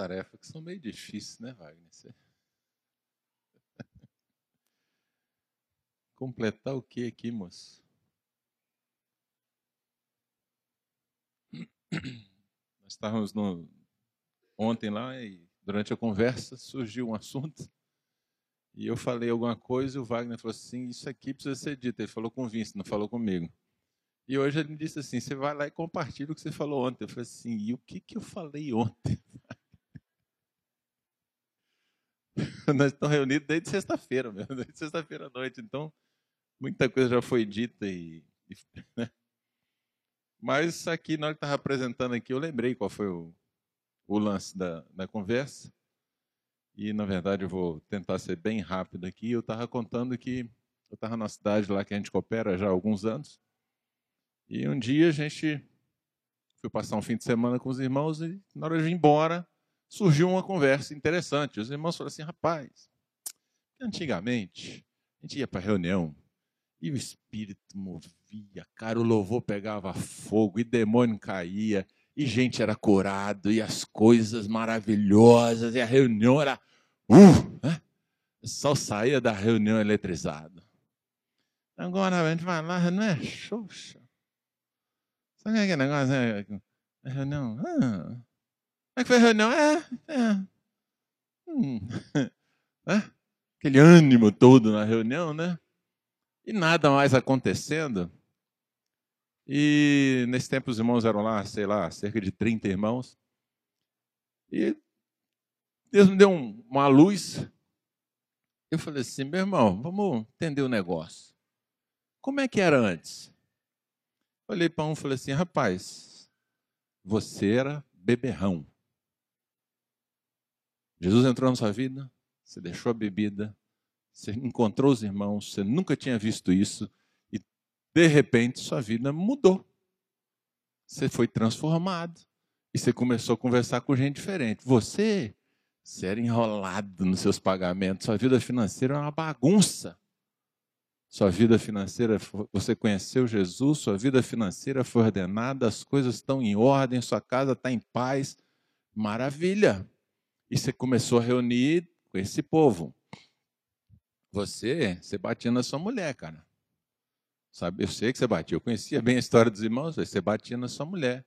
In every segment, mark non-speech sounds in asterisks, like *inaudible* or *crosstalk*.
As tarefas que são meio difíceis, né, Wagner? *laughs* Completar o que aqui, moço? *clears throat* Nós estávamos no... ontem lá e durante a conversa surgiu um assunto e eu falei alguma coisa e o Wagner falou assim, isso aqui precisa ser dito. Ele falou com o Vince, não falou comigo. E hoje ele me disse assim, você vai lá e compartilha o que você falou ontem. Eu falei assim, e o que, que eu falei ontem? *laughs* Nós estamos reunidos desde sexta-feira, mesmo, desde sexta-feira à noite. Então, muita coisa já foi dita e. *laughs* Né? Mas aqui, na hora que estava apresentando aqui, eu lembrei qual foi o, o lance da, da conversa. E, na verdade, eu vou tentar ser bem rápido aqui. Eu estava contando que eu estava na cidade lá que a gente coopera já há alguns anos. E um dia a gente foi passar um fim de semana com os irmãos e, na hora de ir embora, surgiu uma conversa interessante. Os irmãos falaram assim: rapaz, antigamente a gente ia para reunião e o espírito movia, cara, o louvor pegava fogo e demônio caía e gente era curado e as coisas maravilhosas e a reunião era uh, né? só saía da reunião eletrizado. Agora a gente vai lá, não é xoxa. Sabe aquele negócio? É, reunião? Ah, como é que foi a reunião? É, é. Hum. *laughs* é. Aquele ânimo todo na reunião, né? E nada mais acontecendo. E nesse tempo os irmãos eram lá, sei lá, cerca de 30 irmãos. E Deus me deu um, uma luz. Eu falei assim, meu irmão, vamos entender o negócio. Como é que era antes? Olhei para um e falei assim, rapaz, você era beberrão. Jesus entrou na sua vida, você deixou a bebida, você encontrou os irmãos, você nunca tinha visto isso, de repente, sua vida mudou. Você foi transformado. E você começou a conversar com gente diferente. Você, você era enrolado nos seus pagamentos. Sua vida financeira era uma bagunça. Sua vida financeira, você conheceu Jesus, sua vida financeira foi ordenada, as coisas estão em ordem, sua casa está em paz. Maravilha! E você começou a reunir com esse povo. Você, você batia na sua mulher, cara. Sabe, eu sei que você batia. Eu conhecia bem a história dos irmãos, você batia na sua mulher.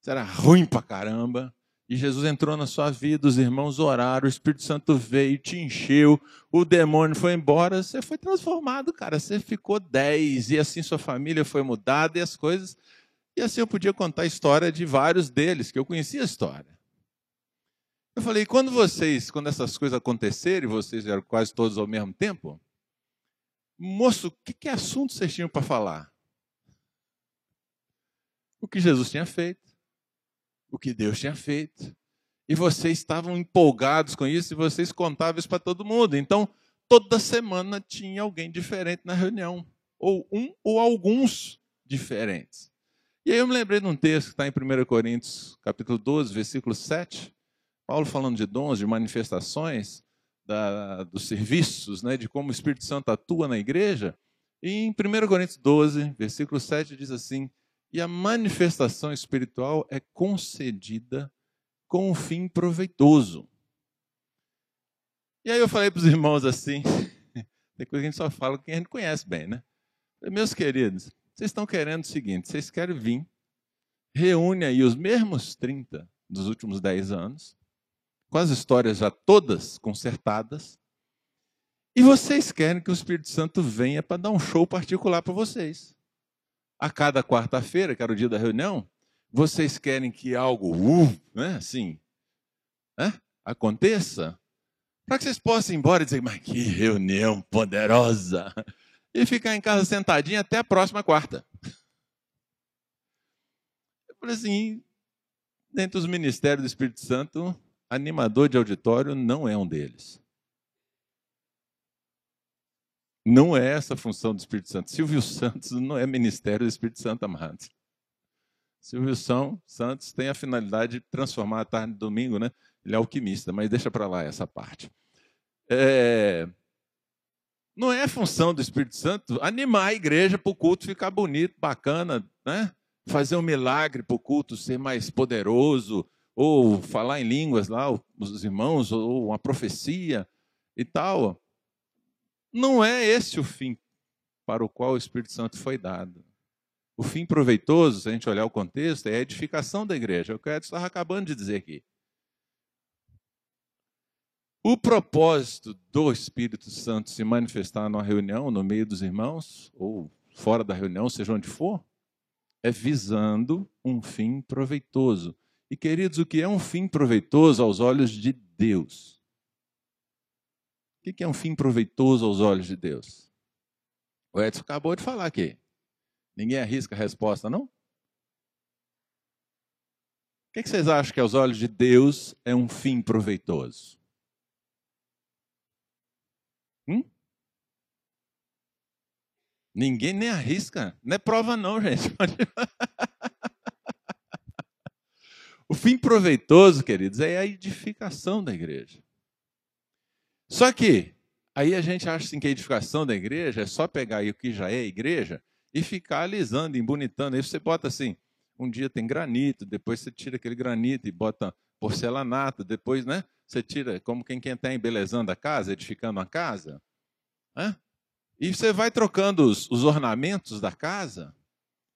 Você era ruim pra caramba. E Jesus entrou na sua vida, os irmãos oraram, o Espírito Santo veio, te encheu, o demônio foi embora, você foi transformado, cara. Você ficou dez, e assim sua família foi mudada e as coisas. E assim eu podia contar a história de vários deles, que eu conhecia a história. Eu falei, quando vocês, quando essas coisas acontecerem, vocês eram quase todos ao mesmo tempo, moço, o que, que assunto vocês tinham para falar? O que Jesus tinha feito, o que Deus tinha feito. E vocês estavam empolgados com isso e vocês contavam isso para todo mundo. Então, toda semana tinha alguém diferente na reunião, ou um ou alguns diferentes. E aí eu me lembrei de um texto que está em 1 Coríntios, capítulo 12, versículo 7. Paulo falando de dons, de manifestações, da, dos serviços, né, de como o Espírito Santo atua na igreja. E em 1 Coríntios 12, versículo 7, diz assim: E a manifestação espiritual é concedida com um fim proveitoso. E aí eu falei para os irmãos assim: *laughs* tem coisa que a gente só fala quem a gente conhece bem, né? Meus queridos, vocês estão querendo o seguinte: vocês querem vir, reúne aí os mesmos 30 dos últimos 10 anos, com as histórias já todas consertadas, e vocês querem que o Espírito Santo venha para dar um show particular para vocês. A cada quarta-feira, que era o dia da reunião, vocês querem que algo, uh, né, assim, né, aconteça, para que vocês possam ir embora e dizer, mas que reunião poderosa, e ficar em casa sentadinho até a próxima quarta. Eu falei assim, dentro dos ministérios do Espírito Santo, Animador de auditório não é um deles. Não é essa a função do Espírito Santo. Silvio Santos não é ministério do Espírito Santo, amados. Silvio Santos tem a finalidade de transformar a tarde de domingo, né? Ele é alquimista, mas deixa para lá essa parte. É... Não é função do Espírito Santo animar a igreja para o culto ficar bonito, bacana, né? Fazer um milagre para o culto ser mais poderoso, ou falar em línguas lá, os irmãos, ou uma profecia e tal. Não é esse o fim para o qual o Espírito Santo foi dado. O fim proveitoso, se a gente olhar o contexto, é a edificação da igreja. É o que o Edson estava acabando de dizer aqui. O propósito do Espírito Santo se manifestar numa reunião, no meio dos irmãos, ou fora da reunião, seja onde for, é visando um fim proveitoso. E, queridos, o que é um fim proveitoso aos olhos de Deus? O que é um fim proveitoso aos olhos de Deus? O Edson acabou de falar aqui. Ninguém arrisca a resposta, não? O que vocês acham que aos olhos de Deus é um fim proveitoso? Hum? Ninguém nem arrisca. Não é prova, não, gente. *laughs* o fim proveitoso, queridos, é a edificação da igreja. Só que, aí a gente acha assim, que a edificação da igreja é só pegar aí o que já é igreja e ficar alisando, embonitando. Aí você bota assim, um dia tem granito, depois você tira aquele granito e bota porcelanato, depois, né? Você tira, como quem está embelezando a casa, edificando a casa. Né? E você vai trocando os, os ornamentos da casa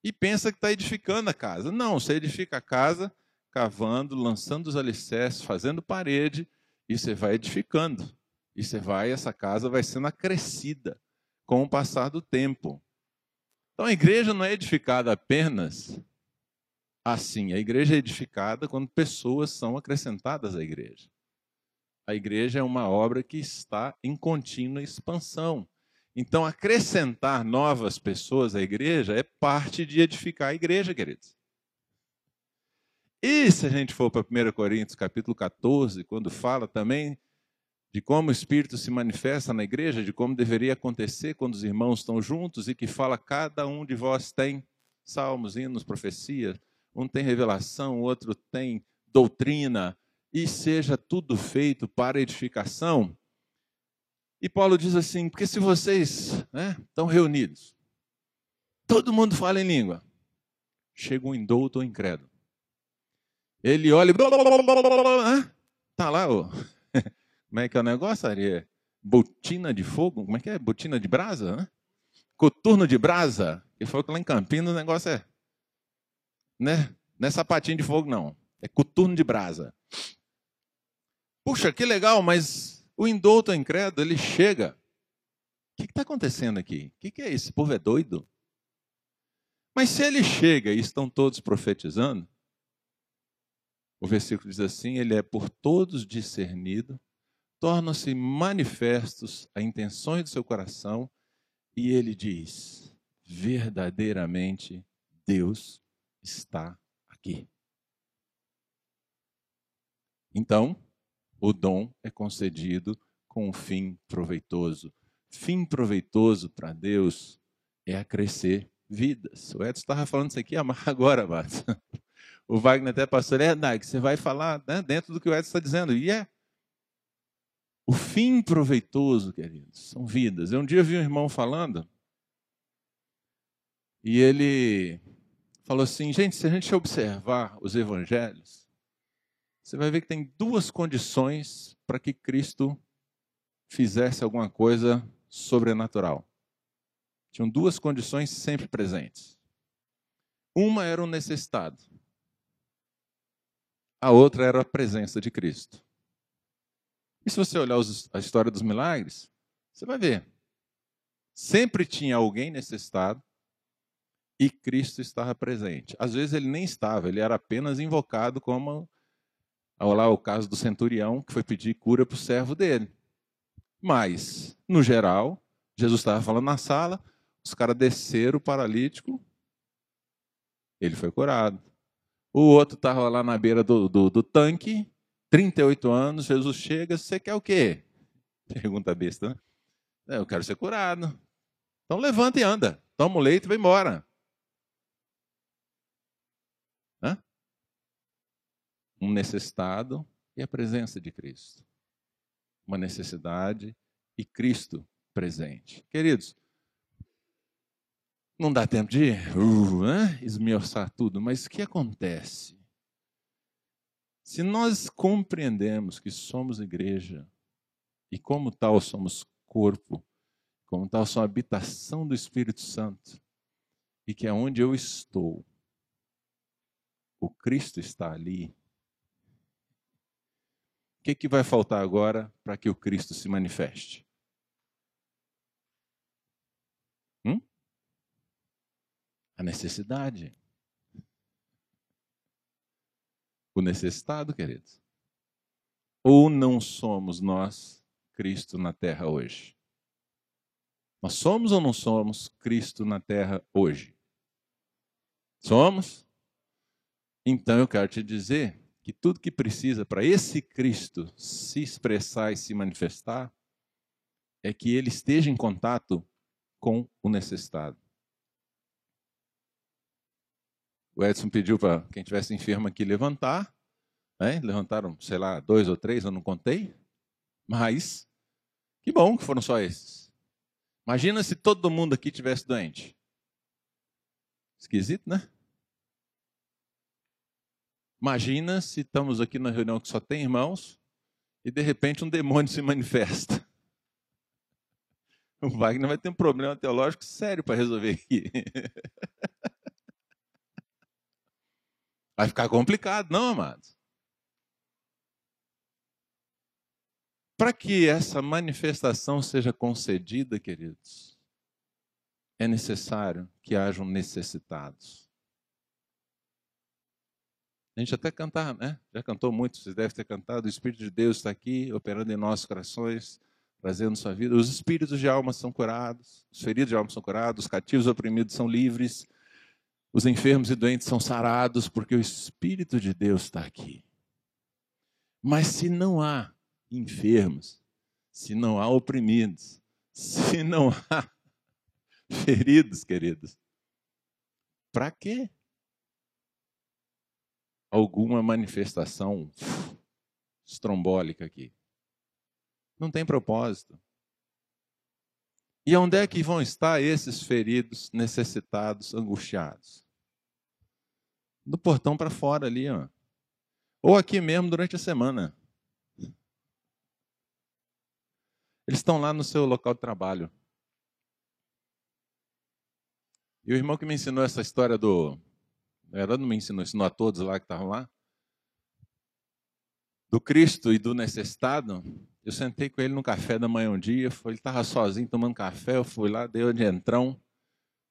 e pensa que está edificando a casa. Não, você edifica a casa cavando, lançando os alicerces, fazendo parede, e você vai edificando. E você vai, essa casa vai sendo acrescida com o passar do tempo. Então a igreja não é edificada apenas assim. A igreja é edificada quando pessoas são acrescentadas à igreja. A igreja é uma obra que está em contínua expansão. Então, acrescentar novas pessoas à igreja é parte de edificar a igreja, queridos. E se a gente for para 1 Coríntios capítulo 14, quando fala também de como o Espírito se manifesta na igreja, de como deveria acontecer quando os irmãos estão juntos, e que fala cada um de vós tem salmos, hinos, profecias, um tem revelação, o outro tem doutrina, e seja tudo feito para edificação. E Paulo diz assim: porque se vocês né, estão reunidos, todo mundo fala em língua, chega um indouto ou incrédulo. Ele olha e. Tá lá, ó. *laughs* Como é que é o negócio, Ari? Botina de fogo? Como é que é? Botina de brasa? Né? Coturno de brasa? Ele falou que lá em Campinas o negócio é. Né? Não é sapatinho de fogo, não. É coturno de brasa. Puxa, que legal, mas o indouto incrédulo, ele chega. O que está acontecendo aqui? O que, que é isso? Esse povo é doido? Mas se ele chega e estão todos profetizando, o versículo diz assim: ele é por todos discernido, tornam-se manifestos as intenções do seu coração, e ele diz: verdadeiramente Deus está aqui. Então, o dom é concedido com um fim proveitoso. Fim proveitoso para Deus é acrescer vidas. O Edson estava falando isso aqui *laughs* agora, Marcos. O Wagner até passou, é, Nag, você vai falar né, dentro do que o Edson está dizendo. E é. O fim proveitoso, queridos, são vidas. Eu um dia vi um irmão falando, e ele falou assim: gente, se a gente observar os evangelhos, você vai ver que tem duas condições para que Cristo fizesse alguma coisa sobrenatural. Tinham duas condições sempre presentes. Uma era o necessitado. A outra era a presença de Cristo. E se você olhar a história dos milagres, você vai ver. Sempre tinha alguém necessitado e Cristo estava presente. Às vezes ele nem estava, ele era apenas invocado como lá o caso do centurião que foi pedir cura para o servo dele. Mas, no geral, Jesus estava falando na sala, os caras desceram o paralítico, ele foi curado. O outro estava lá na beira do, do, do, tanque, 38 anos, Jesus chega, você quer o quê? *laughs* Pergunta besta, né? É, eu quero ser curado. Então levanta e anda. Toma o leite e vai embora. um necessitado e a presença de Cristo. Uma necessidade e Cristo presente. Queridos, não dá tempo de uh, né, esmiuçar tudo, mas o que acontece? Se nós compreendemos que somos igreja e como tal somos corpo, como tal somos habitação do Espírito Santo, e que é onde eu estou, o Cristo está ali. O que, que vai faltar agora para que o Cristo se manifeste? Hum? A necessidade. O necessitado, queridos. Ou não somos nós Cristo na terra hoje? Nós somos ou não somos Cristo na terra hoje? Somos? Então eu quero te dizer que tudo que precisa para esse Cristo se expressar e se manifestar é que ele esteja em contato com o necessitado. O Edson pediu para quem tivesse enfermo aqui levantar. Né? Levantaram, sei lá, dois ou três, eu não contei. Mas, que bom que foram só esses. Imagina se todo mundo aqui tivesse doente. Esquisito, né? Imagina se estamos aqui na reunião que só tem irmãos e de repente um demônio se manifesta. *laughs* O Wagner vai ter um problema teológico sério para resolver aqui. *laughs* Vai ficar complicado, não, amados? Para que essa manifestação seja concedida, queridos, é necessário que hajam necessitados. A gente até cantar, né? Já cantou muito, vocês devem ter cantado. O Espírito de Deus está aqui, operando em nossos corações, trazendo sua vida. Os espíritos de alma são curados, os feridos de alma são curados, os cativos oprimidos são livres, os enfermos e doentes são sarados, porque o Espírito de Deus está aqui. Mas se não há enfermos, se não há oprimidos, se não há *laughs* feridos, queridos, para quê? alguma manifestação estrombólica aqui. Não tem propósito. E onde é que vão estar esses feridos, necessitados, angustiados? No portão para fora ali, ó. Ou aqui mesmo durante a semana. Eles estão lá no seu local de trabalho. E o irmão que me ensinou essa história do ela não me ensinou, ensinou a todos lá que estavam lá. Do Cristo e do necessitado, eu sentei com ele no café da manhã um dia, ele estava sozinho tomando café, eu fui lá, dei de entrão,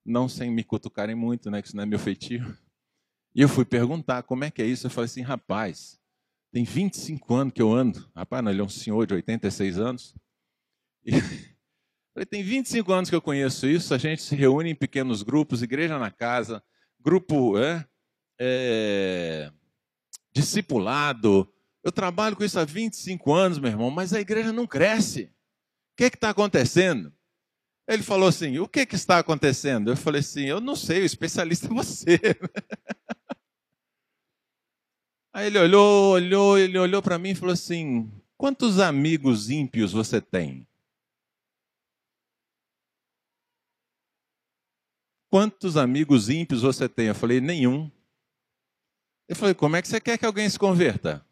não sem me cutucarem muito, né, que isso não é meu feitio. E eu fui perguntar como é que é isso. Eu falei assim, rapaz, tem 25 anos que eu ando. Rapaz, não, ele é um senhor de 86 anos. E, *laughs* falei, tem 25 anos que eu conheço isso, a gente se reúne em pequenos grupos, igreja na casa, grupo é, é, discipulado. Eu trabalho com isso há 25 anos, meu irmão, mas a igreja não cresce. O que é está acontecendo? Ele falou assim: O que, que está acontecendo? Eu falei assim: Eu não sei, o especialista é você. *laughs* Aí ele olhou, olhou, ele olhou para mim e falou assim: Quantos amigos ímpios você tem? Quantos amigos ímpios você tem? Eu falei: Nenhum. Eu falei, como é que você quer que alguém se converta?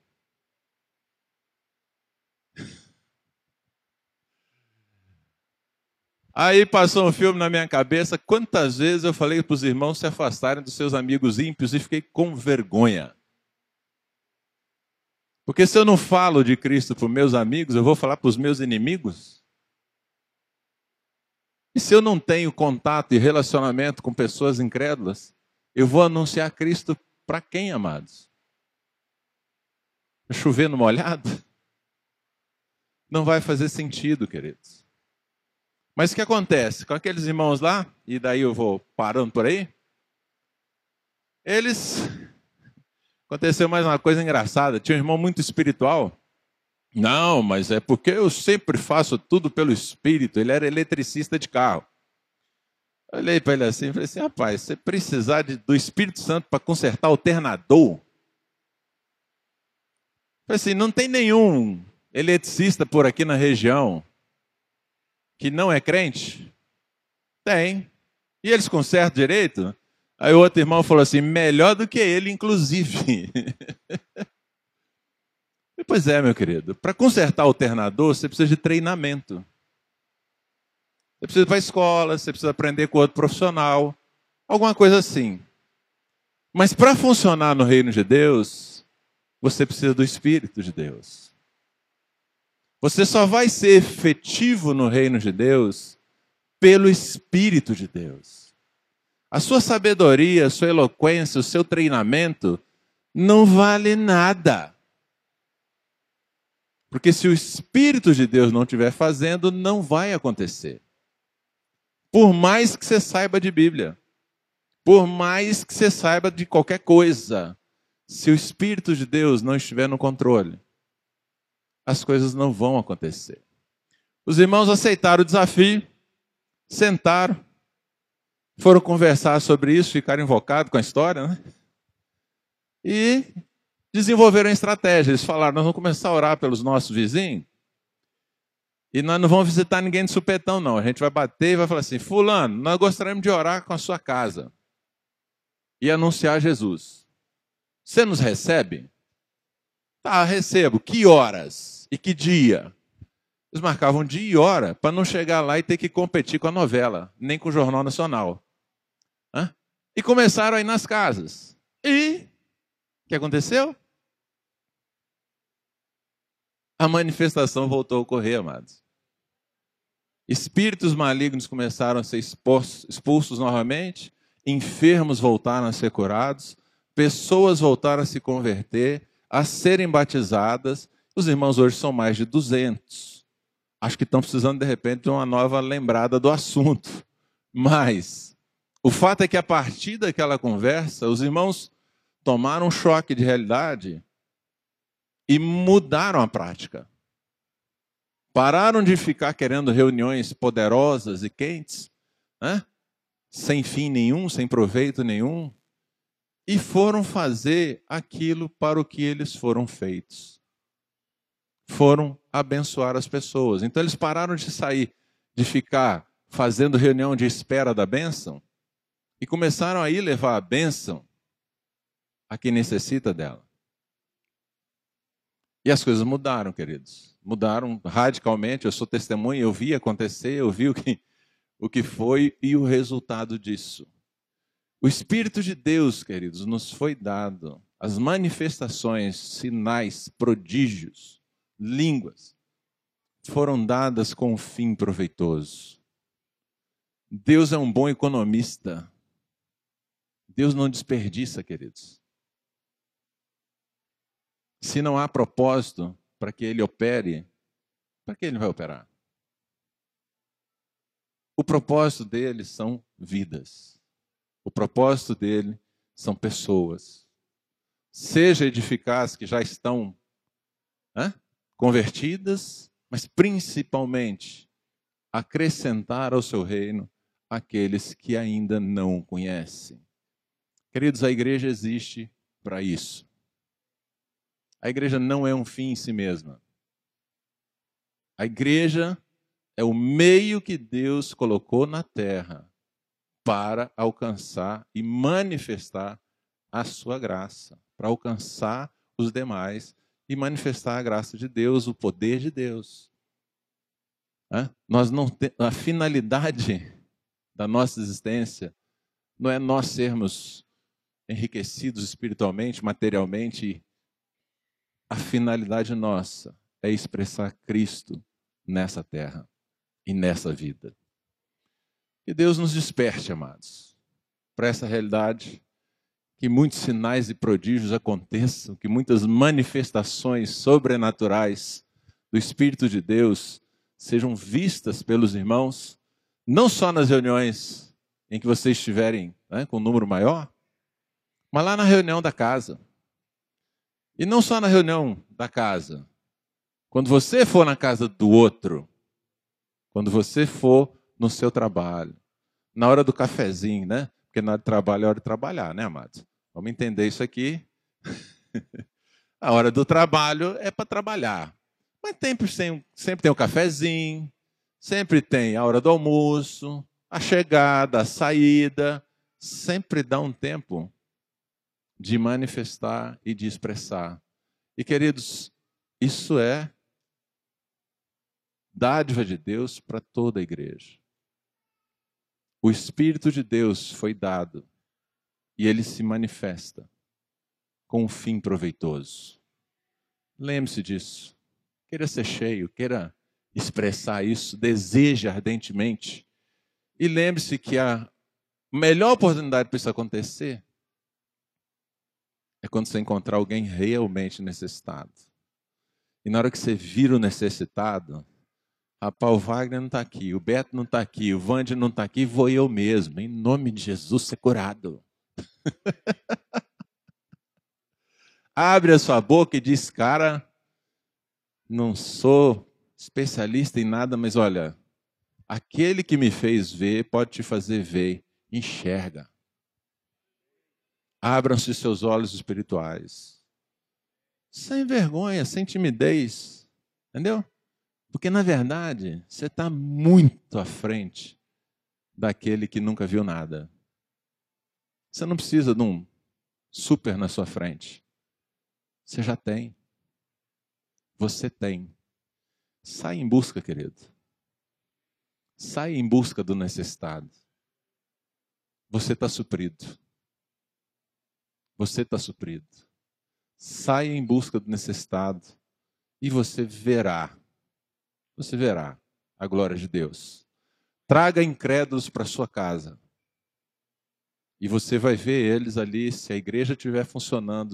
Aí passou um filme na minha cabeça. Quantas vezes eu falei para os irmãos se afastarem dos seus amigos ímpios e fiquei com vergonha. Porque se eu não falo de Cristo para os meus amigos, eu vou falar para os meus inimigos? E se eu não tenho contato e relacionamento com pessoas incrédulas, eu vou anunciar Cristo para quem, amados? Chover no molhado? Não vai fazer sentido, queridos. Mas o que acontece? Com aqueles irmãos lá, e daí eu vou parando por aí, eles. Aconteceu mais uma coisa engraçada. Tinha um irmão muito espiritual. Não, mas é porque eu sempre faço tudo pelo espírito. Ele era eletricista de carro. Olhei para ele assim e falei assim: rapaz, você precisar de, do Espírito Santo para consertar alternador? Falei assim: não tem nenhum eletricista por aqui na região que não é crente? Tem. E eles consertam direito? Aí o outro irmão falou assim: melhor do que ele, inclusive. *laughs* Pois é, meu querido. Para consertar o alternador, você precisa de treinamento. Você precisa ir para a escola, você precisa aprender com outro profissional, alguma coisa assim. Mas para funcionar no reino de Deus, você precisa do Espírito de Deus. Você só vai ser efetivo no reino de Deus pelo Espírito de Deus. A sua sabedoria, a sua eloquência, o seu treinamento não vale nada. Porque se o Espírito de Deus não estiver fazendo, não vai acontecer. Por mais que você saiba de Bíblia, por mais que você saiba de qualquer coisa, se o Espírito de Deus não estiver no controle, as coisas não vão acontecer. Os irmãos aceitaram o desafio, sentaram, foram conversar sobre isso, ficaram invocados com a história, né? E desenvolveram a estratégia. Eles falaram: nós vamos começar a orar pelos nossos vizinhos e nós não vamos visitar ninguém de supetão, não. A gente vai bater e vai falar assim: Fulano, nós gostaríamos de orar com a sua casa e anunciar Jesus. Você nos recebe? Tá, recebo. Que horas? E que dia? Eles marcavam dia e hora para não chegar lá e ter que competir com a novela, nem com o Jornal Nacional. E começaram a ir nas casas. E o que aconteceu? A manifestação voltou a ocorrer, amados. Espíritos malignos começaram a ser expulsos, expulsos novamente, enfermos voltaram a ser curados, pessoas voltaram a se converter, a serem batizadas. Os irmãos hoje são mais de 200. Acho que estão precisando, de repente, de uma nova lembrada do assunto. Mas o fato é que, a partir daquela conversa, os irmãos tomaram um choque de realidade e mudaram a prática. Pararam de ficar querendo reuniões poderosas e quentes, né? sem fim nenhum, sem proveito nenhum, e foram fazer aquilo para o que eles foram feitos. Foram abençoar as pessoas. Então eles pararam de sair, de ficar fazendo reunião de espera da bênção, e começaram a ir levar a bênção a quem necessita dela. E as coisas mudaram, queridos. Mudaram radicalmente. Eu sou testemunha, eu vi acontecer, eu vi o que, o que foi e o resultado disso. O Espírito de Deus, queridos, nos foi dado. As manifestações, sinais, prodígios, línguas, foram dadas com um fim proveitoso. Deus é um bom economista. Deus não desperdiça, queridos. Se não há propósito para que ele opere, para que ele vai operar? O propósito dele são vidas. O propósito dele são pessoas. Seja edificar que já estão convertidas, mas principalmente acrescentar ao seu reino aqueles que ainda não conhecem. Queridos, a igreja existe para isso. A igreja não é um fim em si mesma. A igreja é o meio que Deus colocou na terra para alcançar e manifestar a sua graça, para alcançar os demais e manifestar a graça de Deus, o poder de Deus. Nós não a finalidade da nossa existência não é nós sermos enriquecidos espiritualmente, materialmente a finalidade nossa é expressar Cristo nessa terra e nessa vida. Que Deus nos desperte, amados, para essa realidade, que muitos sinais e prodígios aconteçam, que muitas manifestações sobrenaturais do Espírito de Deus sejam vistas pelos irmãos, não só nas reuniões em que vocês estiverem né, com um número maior, mas lá na reunião da casa e não só na reunião da casa. Quando você for na casa do outro, quando você for no seu trabalho, na hora do cafezinho, né? Porque na hora de trabalho é hora de trabalhar, né, amados? Vamos entender isso aqui. *laughs* a hora do trabalho é para trabalhar. Mas sempre, sempre tem o cafezinho, sempre tem a hora do almoço, a chegada, a saída. Sempre dá um tempo de manifestar e de expressar. E queridos, Isso é dádiva de Deus para toda a igreja. O Espírito de Deus foi dado e ele se manifesta com um fim proveitoso. Lembre-se disso. Queira ser cheio, queira expressar isso, deseje ardentemente. E lembre-se que a melhor oportunidade para isso acontecer é quando você encontrar alguém realmente necessitado. E na hora que você vira o necessitado, rapaz, o Wagner não está aqui, o Beto não está aqui, o Vande não está aqui, vou eu mesmo, em nome de Jesus, ser curado. *laughs* Abre a sua boca e diz, cara, não sou especialista em nada, mas olha, aquele que me fez ver pode te fazer ver, enxerga. Abram-se seus olhos espirituais. Sem vergonha, sem timidez. Entendeu? Porque, na verdade, você está muito à frente daquele que nunca viu nada. Você não precisa de um super na sua frente. Você já tem. Você tem. Sai em busca, querido. Sai em busca do necessitado. Você está suprido. Você está suprido. Saia em busca do necessitado e você verá, você verá a glória de Deus. Traga incrédulos para sua casa. E você vai ver eles ali, se a igreja estiver funcionando,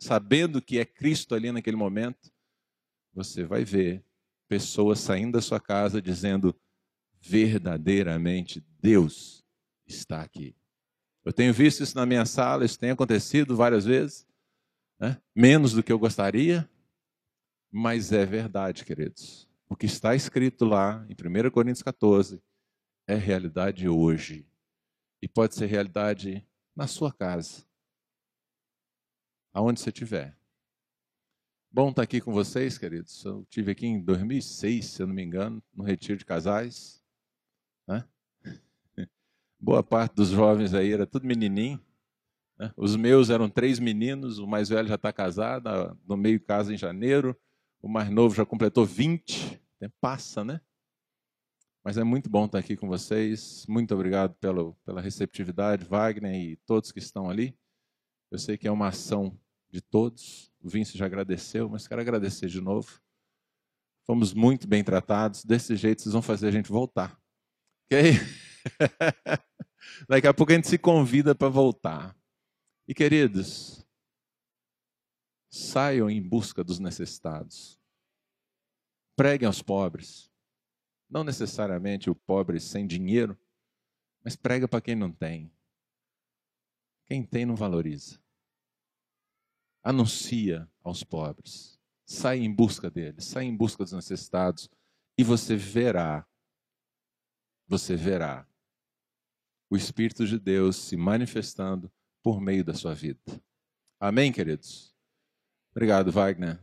sabendo que é Cristo ali naquele momento, você vai ver pessoas saindo da sua casa dizendo: verdadeiramente Deus está aqui. Eu tenho visto isso na minha sala, isso tem acontecido várias vezes, né? menos do que eu gostaria, mas é verdade, queridos. O que está escrito lá em 1 Coríntios 14 é realidade hoje. E pode ser realidade na sua casa, aonde você estiver. Bom estar aqui com vocês, queridos. Eu tive aqui em 2006, se eu não me engano, no retiro de casais. Boa parte dos jovens aí era tudo menininho. Né? Os meus eram três meninos, o mais velho já está casado, no meio casa em janeiro, o mais novo já completou 20. Tempo passa, né? Mas é muito bom estar aqui com vocês. Muito obrigado pelo, pela receptividade, Wagner e todos que estão ali. Eu sei que é uma ação de todos. O Vince já agradeceu, mas quero agradecer de novo. Fomos muito bem tratados. Desse jeito, vocês vão fazer a gente voltar. Ok? *laughs* Daqui a pouco a gente se convida para voltar. E queridos, saiam em busca dos necessitados. Preguem aos pobres. Não necessariamente o pobre sem dinheiro, mas prega para quem não tem. Quem tem não valoriza. Anuncia aos pobres. Sai em busca deles, sai em busca dos necessitados e você verá, você verá o Espírito de Deus se manifestando por meio da sua vida. Amém, queridos? Obrigado, Wagner.